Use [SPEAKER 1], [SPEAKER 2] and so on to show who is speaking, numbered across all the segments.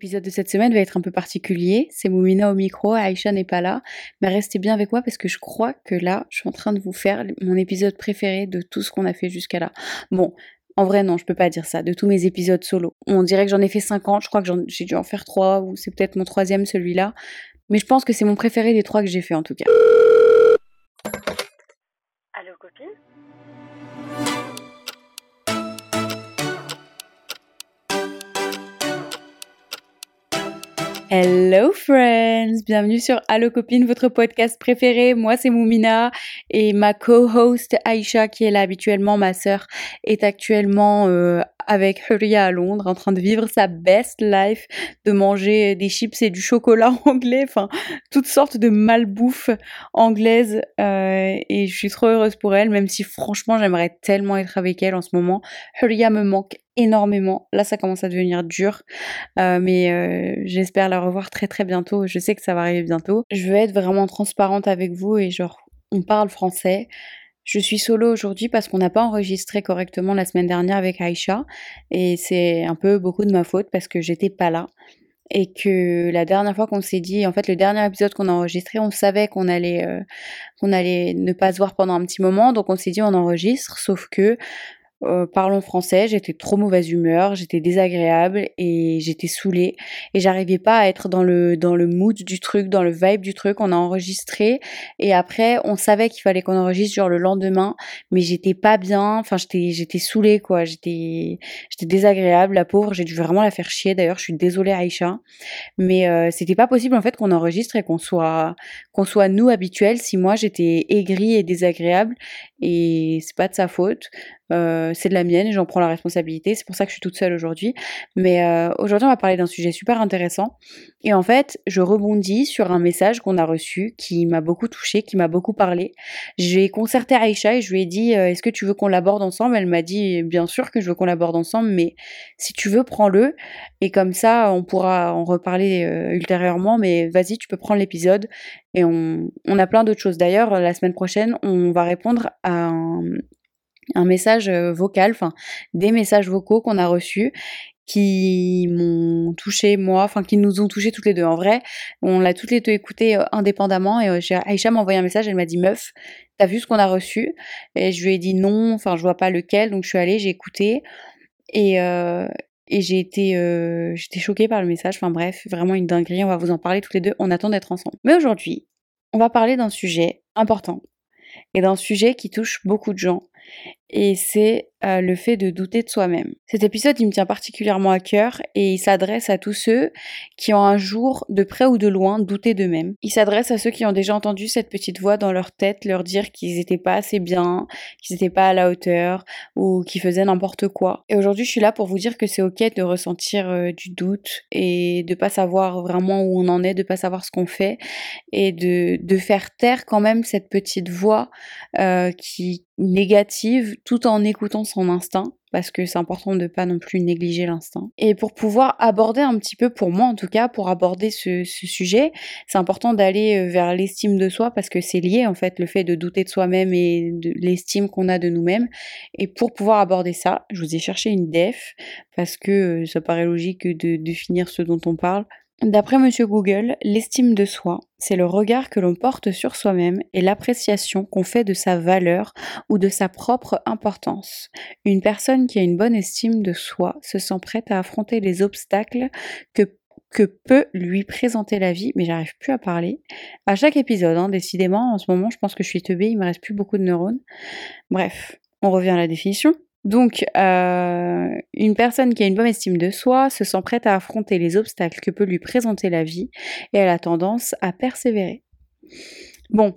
[SPEAKER 1] L'épisode de cette semaine va être un peu particulier. C'est Moumina au micro, Aïcha n'est pas là. Mais restez bien avec moi parce que je crois que là, je suis en train de vous faire mon épisode préféré de tout ce qu'on a fait jusqu'à là. Bon, en vrai, non, je peux pas dire ça. De tous mes épisodes solo. On dirait que j'en ai fait 50. Je crois que j'ai dû en faire 3 ou c'est peut-être mon troisième celui-là. Mais je pense que c'est mon préféré des trois que j'ai fait en tout cas.
[SPEAKER 2] Allô, copine?
[SPEAKER 1] Hello friends, bienvenue sur Allo copine, votre podcast préféré. Moi c'est Moumina et ma co-host Aïcha qui est là habituellement, ma sœur, est actuellement euh, avec Huria à Londres en train de vivre sa best life, de manger des chips et du chocolat anglais, enfin toutes sortes de malbouffe anglaise euh, et je suis trop heureuse pour elle, même si franchement j'aimerais tellement être avec elle en ce moment. Huria me manque énormément. Là, ça commence à devenir dur, euh, mais euh, j'espère la revoir très très bientôt. Je sais que ça va arriver bientôt. Je veux être vraiment transparente avec vous et genre, on parle français. Je suis solo aujourd'hui parce qu'on n'a pas enregistré correctement la semaine dernière avec Aïcha et c'est un peu beaucoup de ma faute parce que j'étais pas là et que la dernière fois qu'on s'est dit, en fait, le dernier épisode qu'on a enregistré, on savait qu'on allait, euh, qu'on allait ne pas se voir pendant un petit moment, donc on s'est dit on enregistre, sauf que euh, parlons français, j'étais trop mauvaise humeur, j'étais désagréable et j'étais saoulée et j'arrivais pas à être dans le dans le mood du truc, dans le vibe du truc. On a enregistré et après on savait qu'il fallait qu'on enregistre genre le lendemain, mais j'étais pas bien. Enfin j'étais j'étais saoulée quoi, j'étais j'étais désagréable. La pauvre, j'ai dû vraiment la faire chier. D'ailleurs je suis désolée Aïcha, mais euh, c'était pas possible en fait qu'on enregistre et qu'on soit qu'on soit nous habituels. Si moi j'étais aigrie et désagréable et c'est pas de sa faute. Euh, c'est de la mienne et j'en prends la responsabilité. C'est pour ça que je suis toute seule aujourd'hui. Mais euh, aujourd'hui, on va parler d'un sujet super intéressant. Et en fait, je rebondis sur un message qu'on a reçu qui m'a beaucoup touchée, qui m'a beaucoup parlé. J'ai concerté Aïcha et je lui ai dit euh, Est-ce que tu veux qu'on l'aborde ensemble? Elle m'a dit Bien sûr que je veux qu'on l'aborde ensemble, mais si tu veux, prends-le. Et comme ça, on pourra en reparler ultérieurement. Mais vas-y, tu peux prendre l'épisode. Et on, on a plein d'autres choses. D'ailleurs, la semaine prochaine, on va répondre à un un message vocal, enfin des messages vocaux qu'on a reçus qui m'ont touché moi, enfin qui nous ont touché toutes les deux. En vrai, on l'a toutes les deux écouté indépendamment et Aïcha m'a envoyé un message, elle m'a dit meuf, t'as vu ce qu'on a reçu? Et je lui ai dit non, enfin je vois pas lequel, donc je suis allée, j'ai écouté et et j'ai été j'étais choquée par le message. Enfin bref, vraiment une dinguerie. On va vous en parler toutes les deux. On attend d'être ensemble. Mais aujourd'hui, on va parler d'un sujet important et d'un sujet qui touche beaucoup de gens et c'est euh, le fait de douter de soi-même. Cet épisode, il me tient particulièrement à cœur et il s'adresse à tous ceux qui ont un jour, de près ou de loin, douté d'eux-mêmes. Il s'adresse à ceux qui ont déjà entendu cette petite voix dans leur tête leur dire qu'ils n'étaient pas assez bien, qu'ils n'étaient pas à la hauteur ou qu'ils faisaient n'importe quoi. Et aujourd'hui, je suis là pour vous dire que c'est ok de ressentir euh, du doute et de pas savoir vraiment où on en est, de pas savoir ce qu'on fait et de, de faire taire quand même cette petite voix euh, qui négative tout en écoutant son instinct parce que c'est important de pas non plus négliger l'instinct. Et pour pouvoir aborder un petit peu, pour moi en tout cas, pour aborder ce, sujet, c'est important d'aller euh, vers l'estime de soi parce que c'est lié en fait le fait de douter de soi-même et de l'estime qu'on a de nous-mêmes. Et pour pouvoir aborder ça, je vous ai cherché une def parce que euh, ça paraît logique de définir ce dont on parle. D'après Monsieur Google, l'estime de soi, c'est le regard que l'on porte sur soi-même et l'appréciation qu'on fait de sa valeur ou de sa propre importance. Une personne qui a une bonne estime de soi se sent prête à affronter les obstacles que que peut lui présenter la vie, mais j'arrive plus à parler. À chaque épisode, hein, décidément, en ce moment, je pense que je suis teubée, il me reste plus beaucoup de neurones. Bref, on revient à la définition. Donc, euh, une personne qui a une bonne estime de soi se sent prête à affronter les obstacles que peut lui présenter la vie et elle a tendance à persévérer. Bon,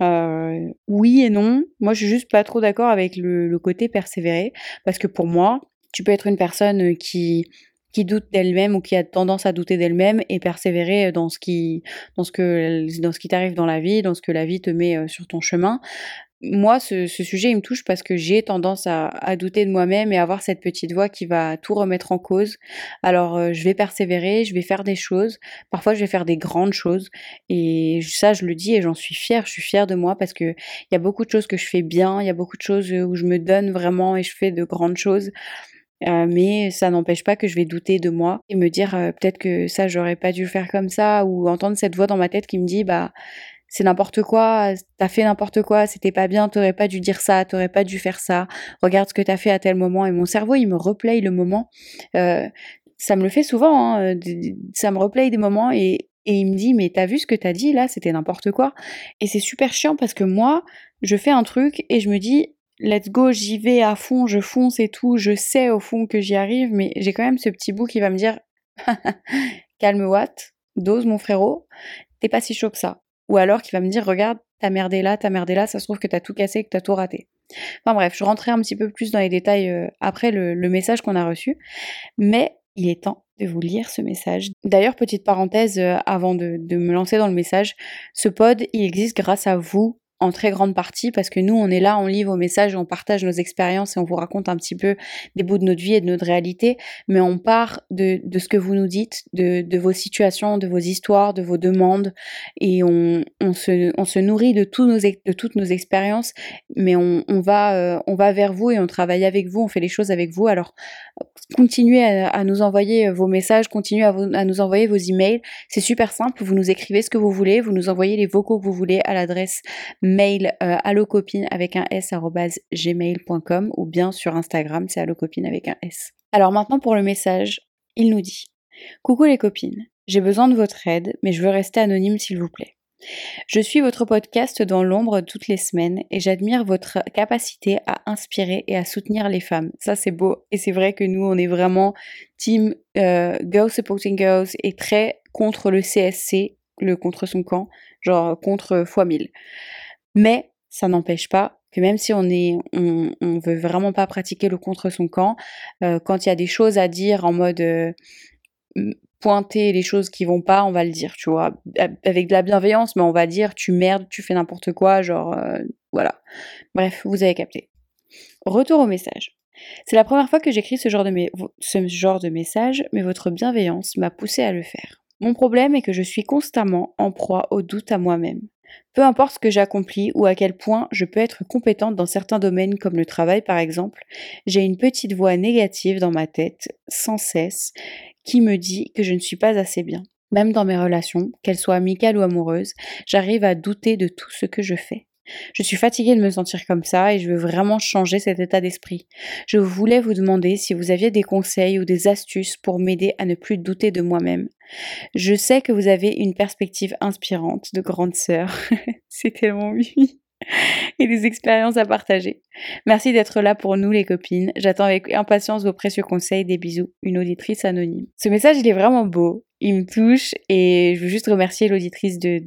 [SPEAKER 1] euh, oui et non. Moi, je suis juste pas trop d'accord avec le, côté persévérer parce que pour moi, tu peux être une personne qui qui doute d'elle-même ou qui a tendance à douter d'elle-même et persévérer dans ce qui dans ce que dans ce qui t'arrive dans la vie, dans ce que la vie te met euh, sur ton chemin moi, ce, sujet, il me touche parce que j'ai tendance à, douter de moi-même et à avoir cette petite voix qui va tout remettre en cause. Alors, euh, je vais persévérer, je vais faire des choses. Parfois, je vais faire des grandes choses. Et ça, je le dis et j'en suis fière. Je suis fière de moi parce que il y a beaucoup de choses que je fais bien. Il y a beaucoup de choses où je me donne vraiment et je fais de grandes choses. mais ça n'empêche pas que je vais douter de moi et me dire peut-être que ça j'aurais pas dû le faire comme ça ou entendre cette voix dans ma tête qui me dit bah c'est n'importe quoi, t'as fait n'importe quoi, c'était pas bien, t'aurais pas dû dire ça, t'aurais pas dû faire ça, regarde ce que t'as fait à tel moment. Et mon cerveau, il me replay le moment. Euh, ça me le fait souvent, hein, ça me replay des moments et, et il me dit, mais t'as vu ce que t'as dit là, c'était n'importe quoi. Et c'est super chiant parce que moi, je fais un truc et je me dis, let's go, j'y vais à fond, je fonce et tout, je sais au fond que j'y arrive, mais j'ai quand même ce petit bout qui va me dire, calme Watt, dose mon frérot, t'es pas si chaud que ça. Ou alors qui va me dire, regarde, t'as merdé là, t'as merdé là, ça se trouve que t'as tout cassé, que t'as tout raté. Enfin bref, je rentrerai un petit peu plus dans les détails euh, après le, message qu'on a reçu. Mais il est temps de vous lire ce message. D'ailleurs, petite parenthèse euh, avant de, de, me lancer dans le message, ce pod, il existe grâce à vous, en très grande partie parce que nous, on est là, on lit vos messages, on partage nos expériences et on vous raconte un petit peu des bouts de notre vie et de notre réalité, mais on part de, de ce que vous nous dites, de, de, vos situations, de vos histoires, de vos demandes. Et on, on, se, on se nourrit de, tous nos, de toutes nos expériences, mais on, on va, euh, on va vers vous et on travaille avec vous, on fait les choses avec vous. Alors, continuez à, nous envoyer vos messages, continuez à, à nous envoyer vos emails. C'est super simple, vous nous écrivez ce que vous voulez, vous nous envoyez les vocaux que vous voulez à l'adresse mail euh, allocopine avec un s gmail.com ou bien sur Instagram, c'est allocopine avec un s. Alors maintenant pour le message, il nous dit Coucou les copines, j'ai besoin de votre aide, mais je veux rester anonyme s'il vous plaît. Je suis votre podcast dans l'ombre toutes les semaines et j'admire votre capacité à inspirer et à soutenir les femmes. Ça c'est beau et c'est vrai que nous on est vraiment team euh, Girls Supporting Girls et très contre le CSC, le contre son camp, genre contre fois 1000. Mais ça n'empêche pas que même si on est, on, veut vraiment pas pratiquer le contre son camp, euh, quand il y a des choses à dire en mode euh, pointer les choses qui vont pas, on va le dire, tu vois, avec de la bienveillance, mais on va dire tu merdes, tu fais n'importe quoi, genre euh, voilà. Bref, vous avez capté. Retour au message. C'est la première fois que j'écris ce genre de ce genre de message, mais votre bienveillance m'a poussé à le faire. Mon problème est que je suis constamment en proie au doute à moi-même. Peu importe ce que j'accomplis ou à quel point je peux être compétente dans certains domaines comme le travail par exemple, j'ai une petite voix négative dans ma tête, sans cesse, qui me dit que je ne suis pas assez bien. Même dans mes relations, qu'elles soient amicales ou amoureuses, j'arrive à douter de tout ce que je fais. Je suis fatiguée de me sentir comme ça et je veux vraiment changer cet état d'esprit. Je voulais vous demander si vous aviez des conseils ou des astuces pour m'aider à ne plus douter de moi-même. Je sais que vous avez une perspective inspirante de grande sœur. C'est tellement oui. et des expériences à partager. Merci d'être là pour nous les copines. J'attends avec impatience vos précieux conseils. Des bisous. Une auditrice anonyme. Ce message, il est vraiment beau. Il me touche et je veux juste remercier l'auditrice de,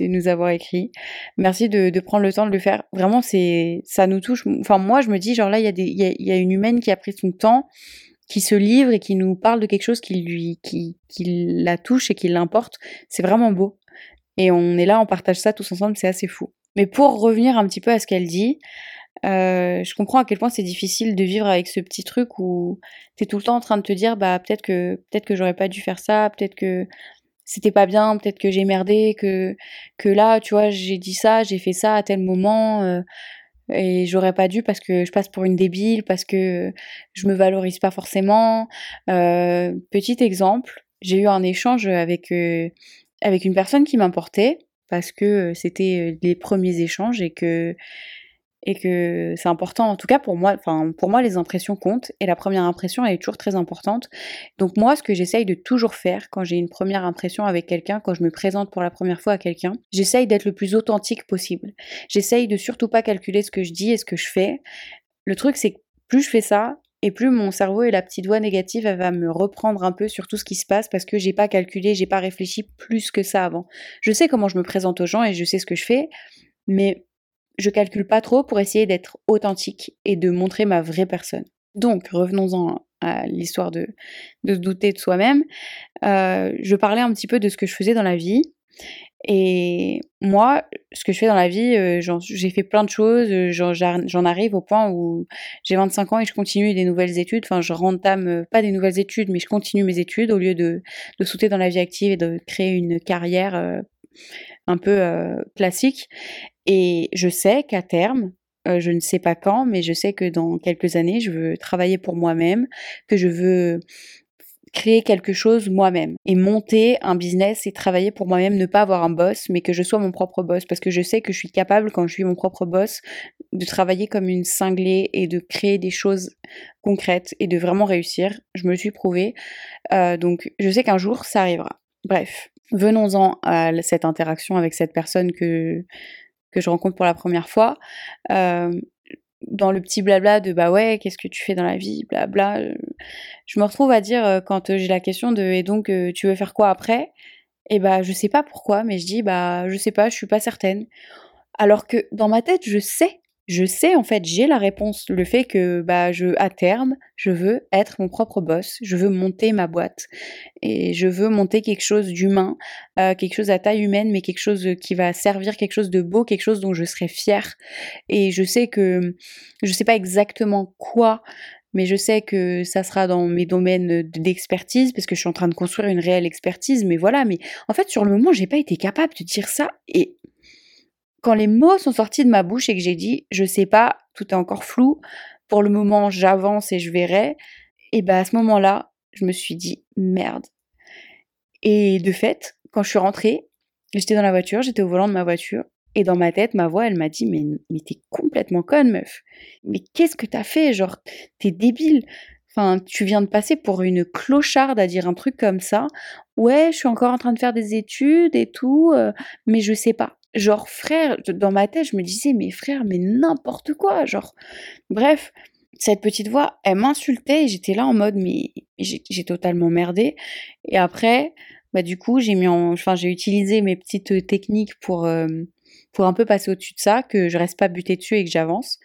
[SPEAKER 1] nous avoir écrit. Merci de, prendre le temps de le faire. Vraiment, c'est ça nous touche. Enfin, moi, je me dis, genre là, il y, a y a, une humaine qui a pris son temps qui se livre et qui nous parle de quelque chose qui lui qui la touche et qui l'importe, c'est vraiment beau. Et on est là, on partage ça tous ensemble, c'est assez fou. Mais pour revenir un petit peu à ce qu'elle dit, euh, je comprends à quel point c'est difficile de vivre avec ce petit truc où t'es tout le temps en train de te dire bah peut-être que peut-être que j'aurais pas dû faire ça, peut-être que c'était pas bien, peut-être que j'ai merdé, que que là tu vois j'ai dit ça, j'ai fait ça à tel moment euh, et j'aurais pas dû parce que je passe pour une débile, parce que je me valorise pas forcément. Euh, petit exemple, j'ai eu un échange avec euh, avec une personne qui m'importait parce que c'était les premiers échanges et que et que c'est important. En tout cas pour moi enfin pour moi les impressions comptent et la première impression elle est toujours très importante. Donc moi ce que j'essaye de toujours faire quand j'ai une première impression avec quelqu'un quand je me présente pour la première fois à quelqu'un j'essaye d'être le plus authentique possible. J'essaye de surtout pas calculer ce que je dis et ce que je fais. Le truc c'est que plus je fais ça et plus mon cerveau et la petite voix négative, elle va me reprendre un peu sur tout ce qui se passe parce que j'ai pas calculé, j'ai pas réfléchi plus que ça avant. Je sais comment je me présente aux gens et je sais ce que je fais, mais je calcule pas trop pour essayer d'être authentique et de montrer ma vraie personne. Donc, revenons-en à l'histoire de, de se douter de soi-même. Euh, je parlais un petit peu de ce que je faisais dans la vie et moi, ce que je fais dans la vie, euh, j'ai fait plein de choses, euh, j'en arrive au point où j'ai 25 ans et je continue des nouvelles études, enfin je rentame pas des nouvelles études, mais je continue mes études au lieu de, de sauter dans la vie active et de créer une carrière un peu classique. Et je sais qu'à terme, euh, je ne sais pas quand, mais je sais que dans quelques années, je veux travailler pour moi-même, que je veux créer quelque chose moi-même et monter un business et travailler pour moi-même, ne pas avoir un boss, mais que je sois mon propre boss parce que je sais que je suis capable quand je suis mon propre boss de travailler comme une cinglée et de créer des choses concrètes et de vraiment réussir. Je me le suis prouvé. Euh, donc je sais qu'un jour ça arrivera. Bref, venons-en à cette interaction avec cette personne que que je rencontre pour la première fois. Euh, dans le petit blabla de bah ouais, qu'est-ce que tu fais dans la vie, blabla, euh, je me retrouve à dire euh, quand j'ai la question de et donc tu veux faire quoi après Et bah je sais pas pourquoi, mais je dis bah je sais pas, je suis pas certaine. Alors que dans ma tête, je sais je sais en fait, j'ai la réponse, le fait que bah je à terme, je veux être mon propre boss, je veux monter ma boîte et je veux monter quelque chose d'humain, euh, quelque chose à taille humaine mais quelque chose qui va servir quelque chose de beau, quelque chose dont je serai fière. Et je sais que je sais pas exactement quoi mais je sais que ça sera dans mes domaines d'expertise parce que je suis en train de construire une réelle expertise mais voilà mais en fait sur le moment j'ai pas été capable de dire ça et quand les mots sont sortis de ma bouche et que j'ai dit je sais pas, tout est encore flou, pour le moment j'avance et je verrai, et ben à ce moment-là, je me suis dit merde. Et de fait, quand je suis rentrée, j'étais dans la voiture, j'étais au volant de ma voiture, et dans ma tête, ma voix, elle m'a dit mais, mais t'es complètement conne, meuf. Mais qu'est-ce que t'as fait? Genre, t'es débile. Enfin, tu viens de passer pour une clocharde à dire un truc comme ça. Ouais, je suis encore en train de faire des études et tout, euh, mais je sais pas. Genre, frère, dans ma tête, je me disais, mais frère, mais n'importe quoi. Genre, bref, cette petite voix, elle m'insultait et j'étais là en mode, mais j'ai totalement merdé. Et après, bah, du coup, j'ai mis en, enfin, j'ai utilisé mes petites euh, techniques pour, euh, pour un peu passer au-dessus de ça, que je reste pas buté dessus et que j'avance.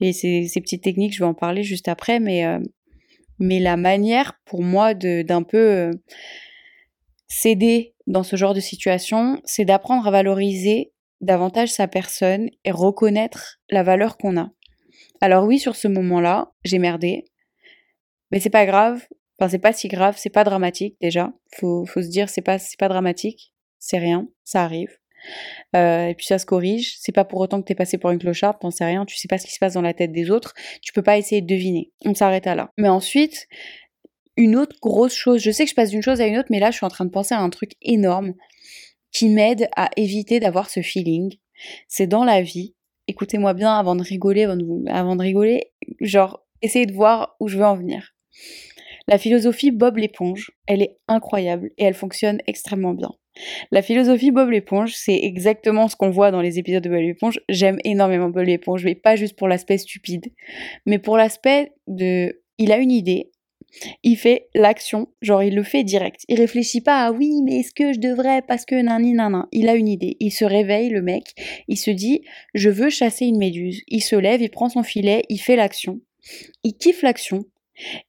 [SPEAKER 1] Et ces, ces, petites techniques, je vais en parler juste après, mais, euh, mais la manière pour moi d'un peu céder dans ce genre de situation, c'est d'apprendre à valoriser davantage sa personne et reconnaître la valeur qu'on a. Alors oui, sur ce moment-là, j'ai merdé, mais c'est pas grave. Enfin, c'est pas si grave, c'est pas dramatique déjà. Faut, faut se dire, c'est pas, pas dramatique, c'est rien, ça arrive. Euh, et puis ça se corrige. C'est pas pour autant que t'es passé pour une clocharde, t'en sais rien, tu sais pas ce qui se passe dans la tête des autres, tu peux pas essayer de deviner. On s'arrête à là. Mais ensuite, une autre grosse chose, je sais que je passe d'une chose à une autre, mais là je suis en train de penser à un truc énorme qui m'aide à éviter d'avoir ce feeling. C'est dans la vie. Écoutez-moi bien avant de rigoler, avant de, rigoler, genre, essayez de voir où je veux en venir. La philosophie Bob l'éponge, elle est incroyable et elle fonctionne extrêmement bien. La philosophie Bob l'éponge, c'est exactement ce qu'on voit dans les épisodes de Bob l'éponge. J'aime énormément Bob l'éponge, mais pas juste pour l'aspect stupide, mais pour l'aspect de il a une idée, il fait l'action, genre il le fait direct. Il réfléchit pas à oui, mais est-ce que je devrais? Parce que nani nanan. Il a une idée. Il se réveille, le mec. Il se dit, je veux chasser une méduse. Il se lève, il prend son filet, il fait l'action. Il kiffe l'action.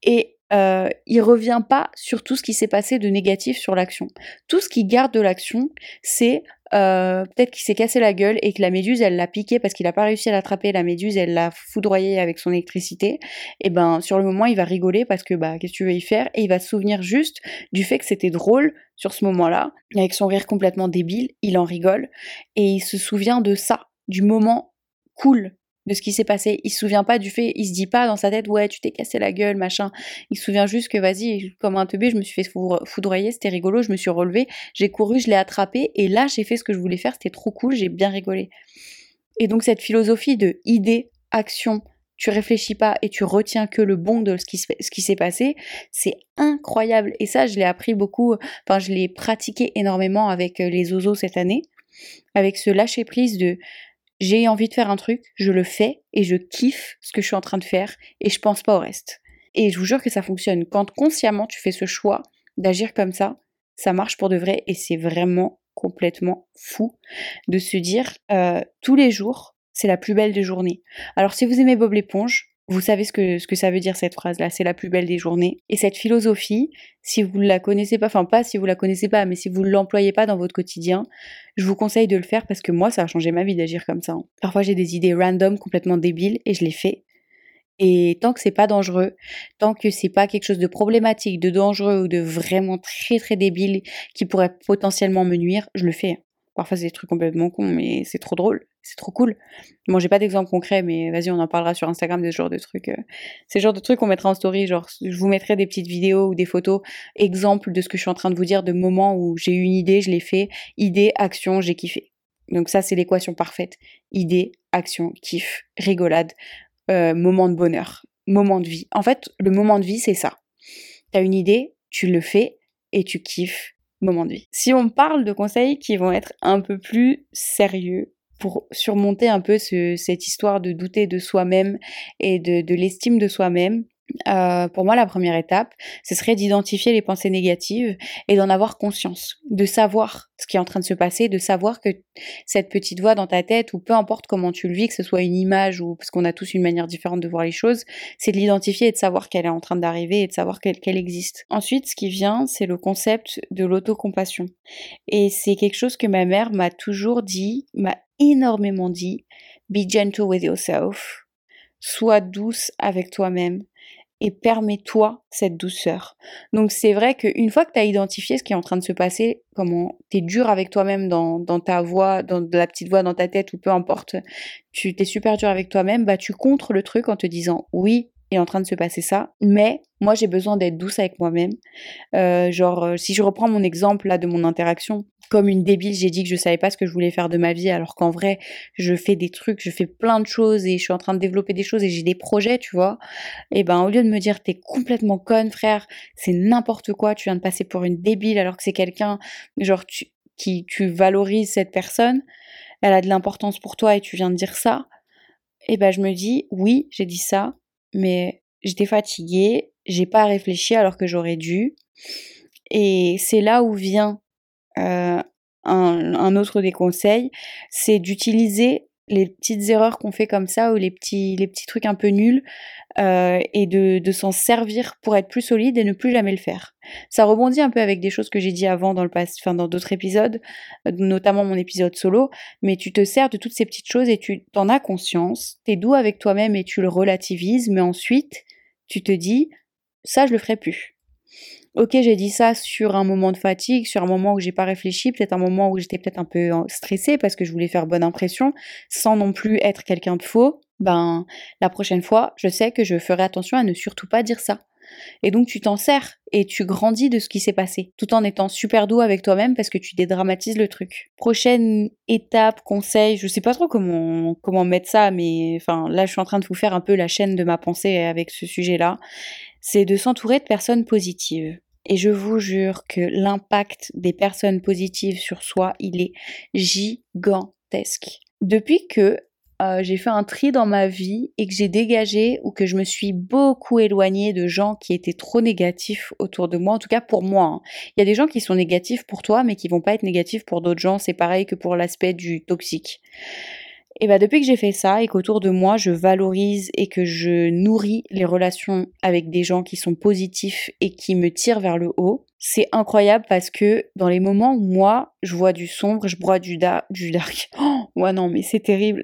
[SPEAKER 1] Et euh, il revient pas sur tout ce qui s'est passé de négatif sur l'action. Tout ce qui garde de l'action, c'est euh, peut-être qu'il s'est cassé la gueule et que la méduse, elle l'a piqué parce qu'il n'a pas réussi à l'attraper. La méduse, elle l'a foudroyé avec son électricité. Et ben, sur le moment, il va rigoler parce que, bah, qu'est-ce que tu veux y faire? Et il va se souvenir juste du fait que c'était drôle sur ce moment-là. Avec son rire complètement débile, il en rigole. Et il se souvient de ça, du moment cool de ce qui s'est passé. Il se souvient pas du fait, il se dit pas dans sa tête, ouais, tu t'es cassé la gueule, machin. Il se souvient juste que, vas-y, comme un teubé, je me suis fait foudroyer, c'était rigolo, je me suis relevé, j'ai couru, je l'ai attrapé, et là, j'ai fait ce que je voulais faire, c'était trop cool, j'ai bien rigolé. Et donc, cette philosophie de idée, action, tu réfléchis pas et tu retiens que le bon de ce qui, s'est passé, c'est incroyable. Et ça, je l'ai appris beaucoup, enfin, je l'ai pratiqué énormément avec euh, les osos cette année, avec ce lâcher prise de j'ai envie de faire un truc, je le fais et je kiffe ce que je suis en train de faire et je pense pas au reste. Et je vous jure que ça fonctionne. Quand consciemment tu fais ce choix d'agir comme ça, ça marche pour de vrai et c'est vraiment complètement fou de se dire euh, tous les jours, c'est la plus belle des journées. Alors si vous aimez Bob l'éponge, vous savez ce que, ce que ça veut dire cette phrase-là, c'est la plus belle des journées. Et cette philosophie, si vous ne la connaissez pas, enfin pas si vous la connaissez pas, mais si vous ne l'employez pas dans votre quotidien, je vous conseille de le faire parce que moi, ça a changé ma vie d'agir comme ça. Hein. Parfois, j'ai des idées random, complètement débiles, et je les fais. Et tant que c'est pas dangereux, tant que c'est pas quelque chose de problématique, de dangereux ou de vraiment très très débile qui pourrait potentiellement me nuire, je le fais. Parfois, c'est des trucs complètement cons, mais c'est trop drôle, c'est trop cool. Bon, j'ai pas d'exemple concret, mais vas-y, on en parlera sur Instagram de ce genre de trucs. Euh. C'est le genre de trucs qu'on mettra en story, genre, je vous mettrai des petites vidéos ou des photos, exemples de ce que je suis en train de vous dire, de moments où j'ai eu une idée, je l'ai fait, idée, action, j'ai kiffé. Donc ça, c'est l'équation parfaite. Idée, action, kiff, rigolade, euh, moment de bonheur, moment de vie. En fait, le moment de vie, c'est ça. T'as une idée, tu le fais et tu kiffes moment de vie. Si on parle de conseils qui vont être un peu plus sérieux pour surmonter un peu cette histoire de douter de soi-même et de l'estime de soi-même, euh, pour moi, la première étape, ce serait d'identifier les pensées négatives et d'en avoir conscience, de savoir ce qui est en train de se passer, de savoir que cette petite voix dans ta tête, ou peu importe comment tu le vis, que ce soit une image ou parce qu'on a tous une manière différente de voir les choses, c'est de l'identifier et de savoir qu'elle est en train d'arriver et de savoir qu'elle existe. Ensuite, ce qui vient, c'est le concept de l'autocompassion. Et c'est quelque chose que ma mère m'a toujours dit, m'a énormément dit, be gentle with yourself, sois douce avec toi-même et permets-toi cette douceur. Donc c'est vrai qu'une fois que tu as identifié ce qui est en train de se passer, comment tu es dur avec toi-même dans, ta voix, dans la petite voix dans ta tête ou peu importe, tu t'es super dur avec toi-même, bah tu contres le truc en te disant oui, est en train de se passer ça, mais moi j'ai besoin d'être douce avec moi-même. Euh, genre, euh, si je reprends mon exemple là de mon interaction, comme une débile, j'ai dit que je savais pas ce que je voulais faire de ma vie, alors qu'en vrai, je fais des trucs, je fais plein de choses et je suis en train de développer des choses et j'ai des projets, tu vois. Et ben, au lieu de me dire t'es complètement conne, frère, c'est n'importe quoi, tu viens de passer pour une débile alors que c'est quelqu'un, genre, qui tu valorises cette personne, elle a de l'importance pour toi et tu viens de dire ça. Et ben, je me dis, oui, j'ai dit ça, mais j'étais fatiguée, j'ai pas réfléchi alors que j'aurais dû. Et c'est là où vient un, un, autre des conseils, c'est d'utiliser les petites erreurs qu'on fait comme ça ou les petits, les petits trucs un peu nuls euh, et de, de s'en servir pour être plus solide et ne plus jamais le faire. Ça rebondit un peu avec des choses que j'ai dit avant dans le passé, enfin dans d'autres épisodes, notamment mon épisode solo, mais tu te sers de toutes ces petites choses et tu t'en as conscience, t'es doux avec toi-même et tu le relativises, mais ensuite tu te dis ça je le ferai plus ok, j'ai dit ça sur un moment de fatigue, sur un moment où j'ai pas réfléchi, peut-être un moment où j'étais peut-être un peu stressée parce que je voulais faire bonne impression, sans non plus être quelqu'un de faux. Ben, la prochaine fois, je sais que je ferai attention à ne surtout pas dire ça. Et donc tu t'en sers et tu grandis de ce qui s'est passé, tout en étant super doux avec toi-même parce que tu dédramatises le truc. Prochaine étape, conseil, je sais pas trop comment comment mettre ça, mais enfin là je suis en train de vous faire un peu la chaîne de ma pensée avec ce sujet-là. C'est de s'entourer de personnes positives. Et je vous jure que l'impact des personnes positives sur soi, il est gigantesque. Depuis que euh, j'ai fait un tri dans ma vie et que j'ai dégagé ou que je me suis beaucoup éloignée de gens qui étaient trop négatifs autour de moi, en tout cas pour moi. Hein. Il y a des gens qui sont négatifs pour toi mais qui vont pas être négatifs pour d'autres gens, c'est pareil que pour l'aspect du toxique. Et bah depuis que j'ai fait ça et qu'autour de moi je valorise et que je nourris les relations avec des gens qui sont positifs et qui me tirent vers le haut, c'est incroyable parce que dans les moments où moi je vois du sombre, je bois du, du dark, oh, ouais non mais c'est terrible,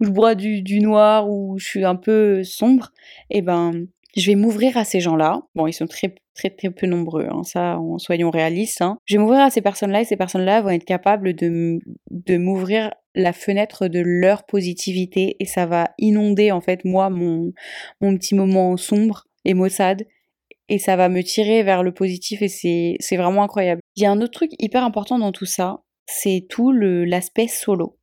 [SPEAKER 1] où je bois du, du noir, où je suis un peu sombre, et ben je vais m'ouvrir à ces gens-là. Bon, ils sont très très très peu nombreux, hein, ça, soyons réalistes. Hein. Je vais m'ouvrir à ces personnes-là et ces personnes-là vont être capables de m'ouvrir la fenêtre de leur positivité et ça va inonder en fait moi mon, mon petit moment sombre et maussade et ça va me tirer vers le positif et c'est, vraiment incroyable. Il y a un autre truc hyper important dans tout ça, c'est tout l'aspect solo.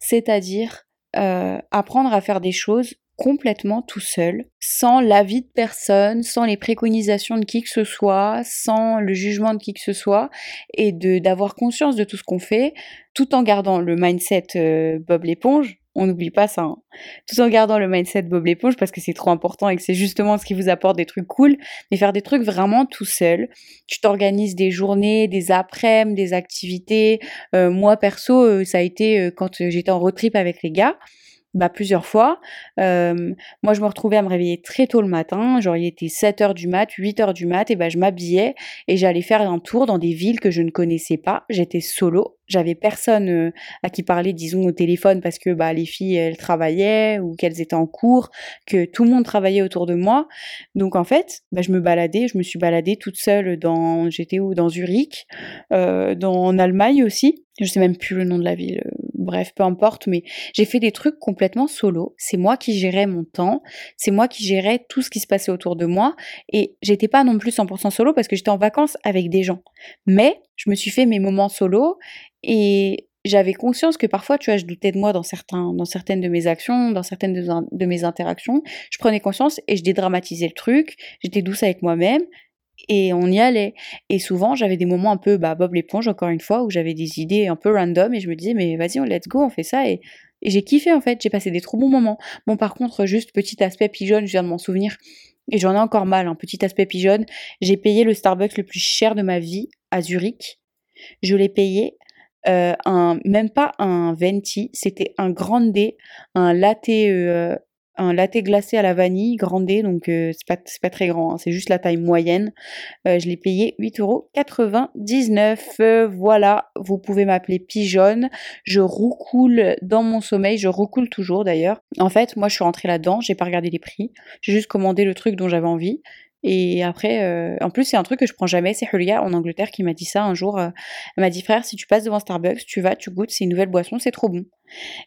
[SPEAKER 1] C'est-à-dire euh, apprendre à faire des choses complètement tout seul, sans l'avis de personne, sans les préconisations de qui que ce soit, sans le jugement de qui que ce soit, et de d'avoir conscience de tout ce qu'on fait, tout en gardant le mindset euh, Bob l'éponge. On n'oublie pas ça, hein. tout en gardant le mindset Bob l'éponge parce que c'est trop important et que c'est justement ce qui vous apporte des trucs cool, mais faire des trucs vraiment tout seul. Tu t'organises des journées, des après-midi, des activités. Euh, moi perso, euh, ça a été quand j'étais en road trip avec les gars bah, plusieurs fois. moi, je me retrouvais à me réveiller très tôt le matin, genre il était 7 heures du mat, 8 heures du mat, et bah, je m'habillais et j'allais faire un tour dans des villes que je ne connaissais pas. J'étais solo, j'avais personne à qui parler, disons, au téléphone parce que bah, les filles, elles travaillaient ou qu'elles étaient en cours, que tout le monde travaillait autour de moi. Donc en fait, bah, je me baladais, je me suis baladée toute seule dans, j'étais où, dans Zurich, dans, en Allemagne aussi. Je sais même plus le nom de la ville bref, peu importe, mais j'ai fait des trucs complètement solo. C'est moi qui gérais mon temps, c'est moi qui gérais tout ce qui se passait autour de moi, et j'étais pas non plus 100% solo parce que j'étais en vacances avec des gens. Mais je me suis fait mes moments solo et j'avais conscience que parfois, tu vois, je doutais de moi dans, certains, dans certaines de mes actions, dans certaines de, de mes interactions. Je prenais conscience et je dédramatisais le truc. J'étais douce avec moi-même et on y allait. Et souvent, j'avais des moments un peu bah, Bob l'éponge, encore une fois, où j'avais des idées un peu random et je me disais, mais vas-y, let's go, on fait ça. Et, j'ai kiffé en fait, j'ai passé des trop bons moments. Bon, par contre, juste petit aspect pigeon, je viens de m'en souvenir, et j'en ai encore mal, un petit aspect pigeon. J'ai payé le Starbucks le plus cher de ma vie à Zurich. Je l'ai payé euh, un, même pas un venti, c'était un grande un latte euh, un latte glacé à la vanille, grandé, donc euh, c'est pas, pas très grand, hein, c'est juste la taille moyenne. Euh, je l'ai payé 8,99€. Euh, voilà, vous pouvez m'appeler Pigeonne. Je roucoule dans mon sommeil, je roucoule toujours d'ailleurs. En fait, moi je suis rentrée là-dedans, j'ai pas regardé les prix, j'ai juste commandé le truc dont j'avais envie. Et après, euh, en plus, c'est un truc que je prends jamais. C'est Julia en Angleterre qui m'a dit ça un jour. Euh, elle m'a dit, frère, si tu passes devant Starbucks, tu vas, tu goûtes, c'est une nouvelle boisson, c'est trop bon.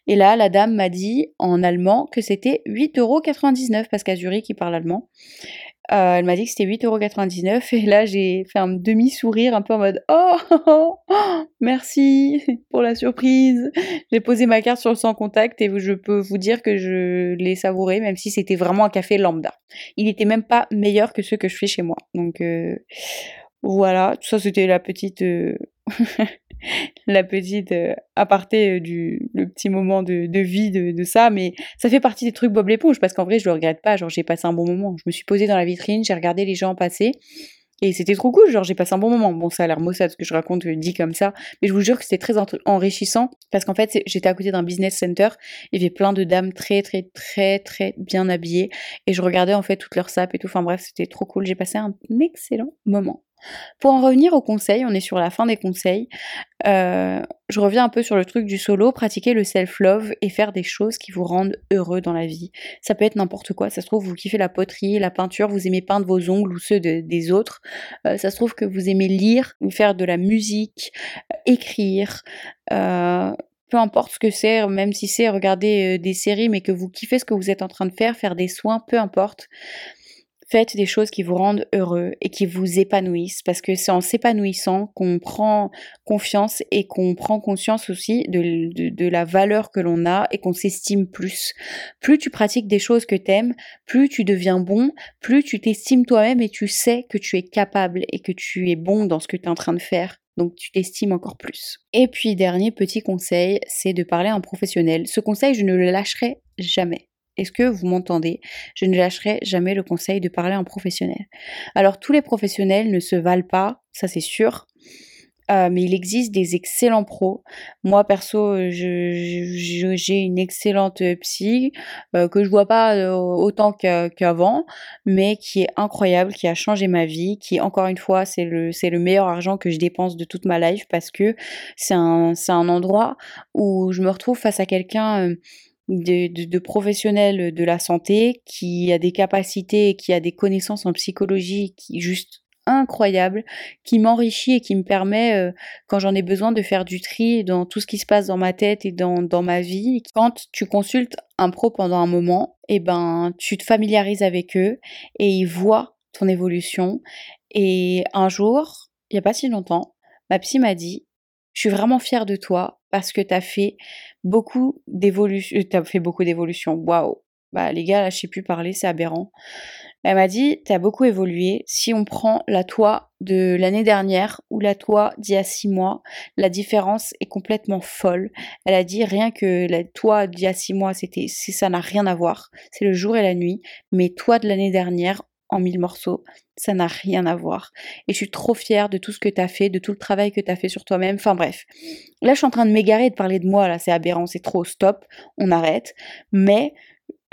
[SPEAKER 1] Et là, la dame m'a dit en allemand que c'était 8,99€ parce qu'à Zurich, il parle allemand. Euh, elle m'a dit que c'était 8,99€ et là j'ai fait un demi-sourire un peu en mode oh, oh, oh, merci pour la surprise. J'ai posé ma carte sur le sans contact et je peux vous dire que je l'ai savouré même si c'était vraiment un café lambda. Il était même pas meilleur que ceux que je fais chez moi. Donc euh, voilà, tout ça c'était la petite euh, la petite euh, aparté euh, du le petit moment de, vie de, de, ça mais ça fait partie des trucs Bob l'éponge parce qu'en vrai je le regrette pas genre j'ai passé un bon moment je me suis posée dans la vitrine j'ai regardé les gens passer et c'était trop cool, genre j'ai passé un bon moment. Bon, ça a l'air maussade ce que je raconte euh, dit comme ça, mais je vous jure que c'était très enrichissant parce qu'en fait j'étais à côté d'un business center, il y avait plein de dames très très très très bien habillées et je regardais en fait toutes leurs sapes et tout. Enfin bref, c'était trop cool. J'ai passé un excellent moment. Pour en revenir aux conseils, on est sur la fin des conseils. Euh, je reviens un peu sur le truc du solo, pratiquer le self-love et faire des choses qui vous rendent heureux dans la vie. Ça peut être n'importe quoi. Ça se trouve, vous kiffez la poterie, la peinture, vous aimez peindre vos ongles ou ceux des autres. Euh, ça se trouve que vous aimez lire, faire de la musique, euh, écrire. peu importe ce que c'est, même si c'est regarder des séries, mais que vous kiffez ce que vous êtes en train de faire, faire des soins, peu importe. Faites des choses qui vous rendent heureux et qui vous épanouissent parce que c'est en s'épanouissant qu'on prend confiance et qu'on prend conscience aussi de, la valeur que l'on a et qu'on s'estime plus. Plus tu pratiques des choses que t'aimes, plus tu deviens bon, plus tu t'estimes toi-même et tu sais que tu es capable et que tu es bon dans ce que tu es en train de faire. Donc tu t'estimes encore plus. Et puis dernier petit conseil, c'est de parler à un professionnel. Ce conseil, je ne le lâcherai jamais. Est-ce que vous m'entendez? Je ne lâcherai jamais le conseil de parler à un professionnel. Alors tous les professionnels ne se valent pas, ça c'est sûr. Euh, mais il existe des excellents pros. Moi perso, j'ai une excellente psy euh, que je vois pas euh, autant qu'avant, mais qui est incroyable, qui a changé ma vie, qui encore une fois c'est le meilleur argent que je dépense de toute ma life parce que c'est un endroit où je me retrouve face à quelqu'un de, professionnels de la santé qui a des capacités, qui a des connaissances en psychologie qui juste incroyable, qui m'enrichit et qui me permet, euh, quand j'en ai besoin, de faire du tri dans tout ce qui se passe dans ma tête et dans, dans ma vie. Quand tu consultes un pro pendant un moment, et eh ben, tu te familiarises avec eux et ils voient ton évolution. Et un jour, il n'y a pas si longtemps, ma psy m'a dit, je suis vraiment fière de toi parce que tu as fait beaucoup d'évolution. Euh, t'as fait beaucoup d'évolution. Waouh. Bah les gars, là, je sais plus parler, c'est aberrant. Elle m'a dit, t'as beaucoup évolué. Si on prend la toi de l'année dernière ou la toi d'il y a six mois, la différence est complètement folle. Elle a dit rien que la toi d'il y a six mois, c'était, ça n'a rien à voir. C'est le jour et la nuit. Mais toi de l'année dernière, en mille morceaux. Ça n'a rien à voir. Et je suis trop fière de tout ce que tu as fait, de tout le travail que tu as fait sur toi-même. Enfin bref. Là, je suis en train de m'égarer de parler de moi. Là, c'est aberrant, c'est trop. Stop, on arrête. Mais,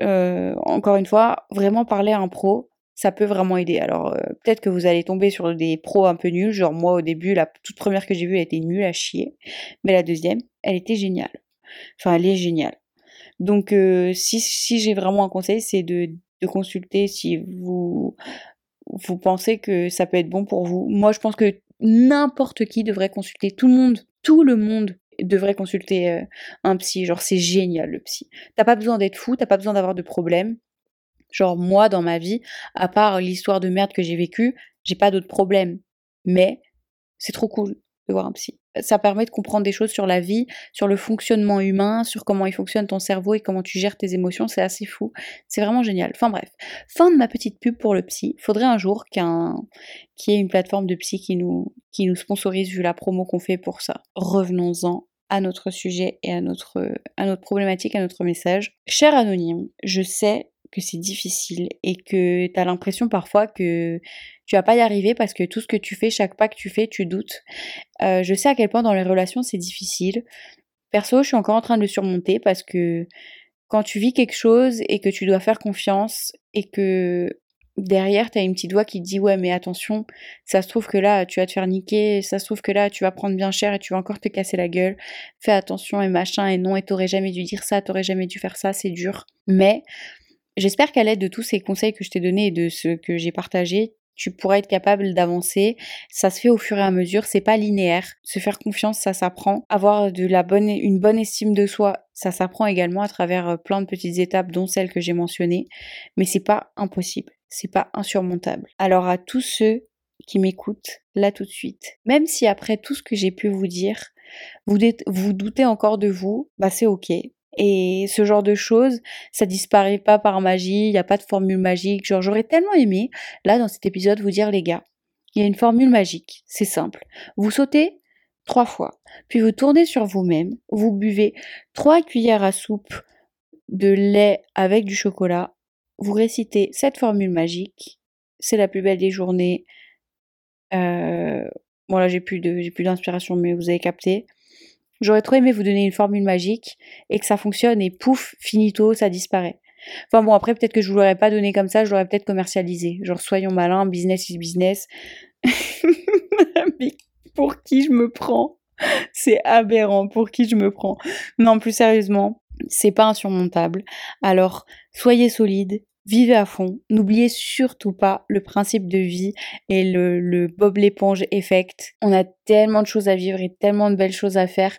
[SPEAKER 1] euh, encore une fois, vraiment parler à un pro, ça peut vraiment aider. Alors, euh, peut-être que vous allez tomber sur des pros un peu nuls. Genre, moi, au début, la toute première que j'ai vue, elle était nulle à chier. Mais la deuxième, elle était géniale. Enfin, elle est géniale. Donc, euh, si, si j'ai vraiment un conseil, c'est de, de consulter si vous, vous pensez que ça peut être bon pour vous. Moi, je pense que n'importe qui devrait consulter. Tout le monde, tout le monde devrait consulter euh, un psy. Genre, c'est génial le psy. T'as pas besoin d'être fou, t'as pas besoin d'avoir de problème. Genre, moi, dans ma vie, à part l'histoire de merde que j'ai vécue, j'ai pas d'autres problèmes. Mais c'est trop cool voir un psy. Ça permet de comprendre des choses sur la vie, sur le fonctionnement humain, sur comment il fonctionne ton cerveau et comment tu gères tes émotions. C'est assez fou. C'est vraiment génial. Enfin bref, fin de ma petite pub pour le psy. Faudrait un jour qu'un qu'il y ait une plateforme de psy qui nous, qui nous sponsorise vu la promo qu'on fait pour ça. Revenons-en à notre sujet et à notre, à notre problématique, à notre message. Cher anonyme, je sais que c'est difficile et que tu as l'impression parfois que tu vas pas y arriver parce que tout ce que tu fais, chaque pas que tu fais, tu doutes. Euh, je sais à quel point dans les relations c'est difficile. Perso, je suis encore en train de le surmonter parce que quand tu vis quelque chose et que tu dois faire confiance et que derrière, tu as une petite voix qui te dit ouais mais attention, ça se trouve que là tu vas te faire niquer, ça se trouve que là tu vas prendre bien cher et tu vas encore te casser la gueule, fais attention et machin et non et t'aurais jamais dû dire ça, t'aurais jamais dû faire ça, c'est dur. Mais j'espère qu'à l'aide de tous ces conseils que je t'ai donnés et de ce que j'ai partagé, tu pourras être capable d'avancer. Ça se fait au fur et à mesure, c'est pas linéaire. Se faire confiance, ça s'apprend. Avoir de la bonne, une bonne estime de soi, ça s'apprend également à travers euh, plein de petites étapes, dont celles que j'ai mentionnées. Mais c'est pas impossible, c'est pas insurmontable. Alors à tous ceux qui m'écoutent là tout de suite, même si après tout ce que j'ai pu vous dire, vous, vous doutez encore de vous, bah c'est ok. Et ce genre de choses, ça disparaît pas par magie, il n'y a pas de formule magique. Genre, j'aurais tellement aimé, là, dans cet épisode, vous dire, les gars, il y a une formule magique, c'est simple. Vous sautez trois fois, puis vous tournez sur vous-même, vous buvez trois cuillères à soupe de lait avec du chocolat, vous récitez cette formule magique, c'est la plus belle des journées. Euh, bon là j'ai plus j'ai plus d'inspiration mais vous avez capté. J'aurais trop aimé vous donner une formule magique et que ça fonctionne et pouf, finito, ça disparaît. Enfin bon, après peut-être que je vous l'aurais pas donné comme ça, je l'aurais peut-être commercialisé. Genre soyons malins, business is business. Mais pour qui je me prends? C'est aberrant, pour qui je me prends? Non, plus sérieusement, c'est pas insurmontable. Alors, soyez solide, vivez à fond. N'oubliez surtout pas le principe de vie et le, Bob l'éponge effect. On a tellement de choses à vivre et tellement de belles choses à faire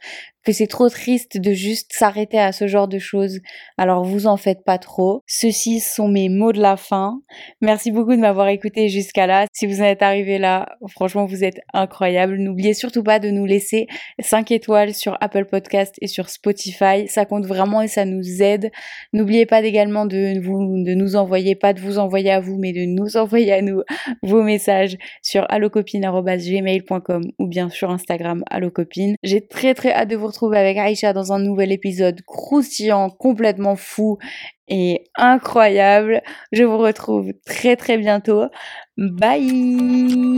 [SPEAKER 1] c'est trop triste de juste s'arrêter à ce genre de choses. Alors vous en faites pas trop. Ceux-ci sont mes mots de la fin. Merci beaucoup de m'avoir écouté jusqu'à là. Si vous en êtes arrivé là, franchement vous êtes incroyable. N'oubliez surtout pas de nous laisser 5 étoiles sur Apple Podcast et sur Spotify. Ça compte vraiment et ça nous aide. N'oubliez pas également de, vous, de nous envoyer, pas de vous envoyer à vous, mais de nous envoyer à nous vos messages sur allocopine.gmail.com ou bien sur Instagram allocopine. J'ai très très hâte de vous retrouver avec Aïcha dans un nouvel épisode croustillant, complètement fou et incroyable. Je vous retrouve très très bientôt. Bye